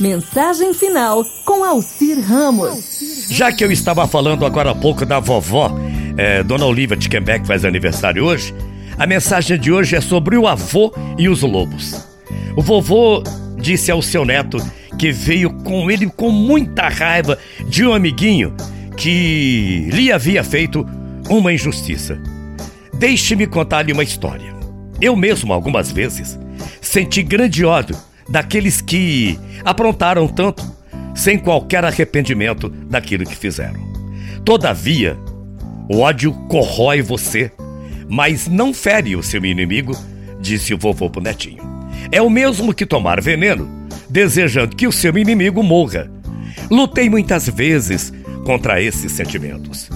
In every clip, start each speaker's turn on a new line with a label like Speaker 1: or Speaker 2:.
Speaker 1: Mensagem final com Alcir Ramos.
Speaker 2: Já que eu estava falando agora há pouco da vovó, é, Dona Olivia de Quebec faz aniversário hoje, a mensagem de hoje é sobre o avô e os lobos. O vovô disse ao seu neto que veio com ele com muita raiva de um amiguinho que lhe havia feito uma injustiça. Deixe-me contar-lhe uma história. Eu mesmo, algumas vezes, senti grande ódio daqueles que aprontaram tanto sem qualquer arrependimento daquilo que fizeram. Todavia, o ódio corrói você, mas não fere o seu inimigo, disse o vovô pro netinho. É o mesmo que tomar veneno, desejando que o seu inimigo morra. Lutei muitas vezes contra esses sentimentos.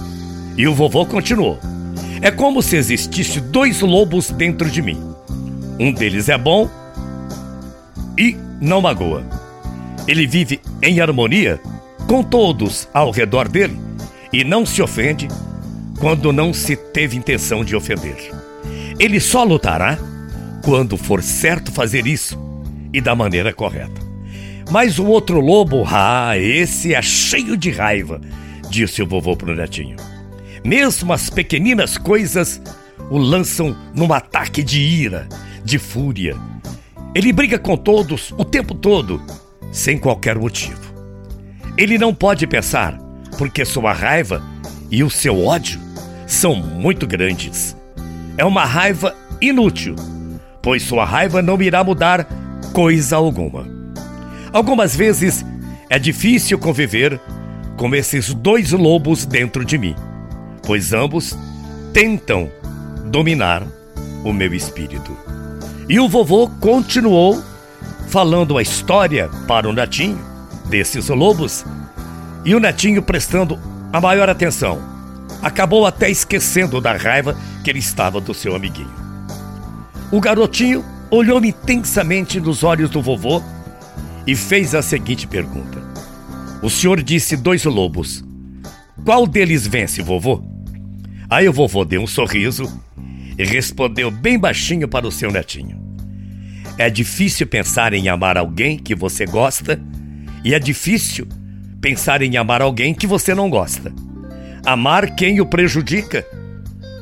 Speaker 2: E o vovô continuou. É como se existisse dois lobos dentro de mim. Um deles é bom e não magoa. Ele vive em harmonia com todos ao redor dele e não se ofende quando não se teve intenção de ofender. Ele só lutará quando for certo fazer isso e da maneira correta. Mas o outro lobo, ah, esse é cheio de raiva, disse o vovô pro netinho. Mesmo as pequeninas coisas o lançam num ataque de ira, de fúria. Ele briga com todos o tempo todo, sem qualquer motivo. Ele não pode pensar, porque sua raiva e o seu ódio são muito grandes. É uma raiva inútil, pois sua raiva não irá mudar coisa alguma. Algumas vezes é difícil conviver com esses dois lobos dentro de mim pois ambos tentam dominar o meu espírito. E o vovô continuou falando a história para o netinho desses lobos, e o netinho prestando a maior atenção. Acabou até esquecendo da raiva que ele estava do seu amiguinho. O garotinho olhou intensamente nos olhos do vovô e fez a seguinte pergunta: O senhor disse dois lobos. Qual deles vence, vovô? Aí o vovô deu um sorriso e respondeu bem baixinho para o seu netinho. É difícil pensar em amar alguém que você gosta e é difícil pensar em amar alguém que você não gosta. Amar quem o prejudica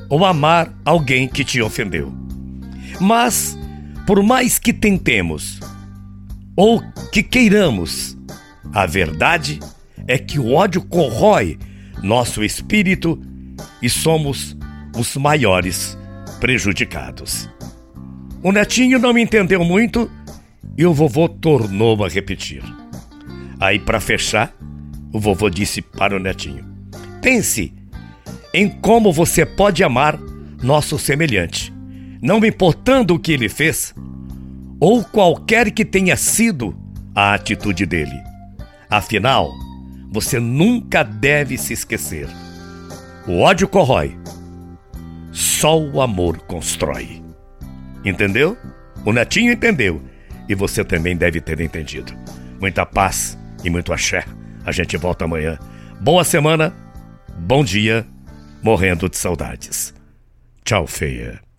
Speaker 2: ou amar alguém que te ofendeu. Mas, por mais que tentemos ou que queiramos, a verdade é que o ódio corrói nosso espírito e somos os maiores prejudicados. O netinho não me entendeu muito e o vovô tornou a repetir. Aí, para fechar, o vovô disse para o netinho: Pense em como você pode amar nosso semelhante, não importando o que ele fez ou qualquer que tenha sido a atitude dele. Afinal, você nunca deve se esquecer o ódio corrói. Só o amor constrói. Entendeu? O netinho entendeu. E você também deve ter entendido. Muita paz e muito axé. A gente volta amanhã. Boa semana, bom dia, morrendo de saudades. Tchau, feia.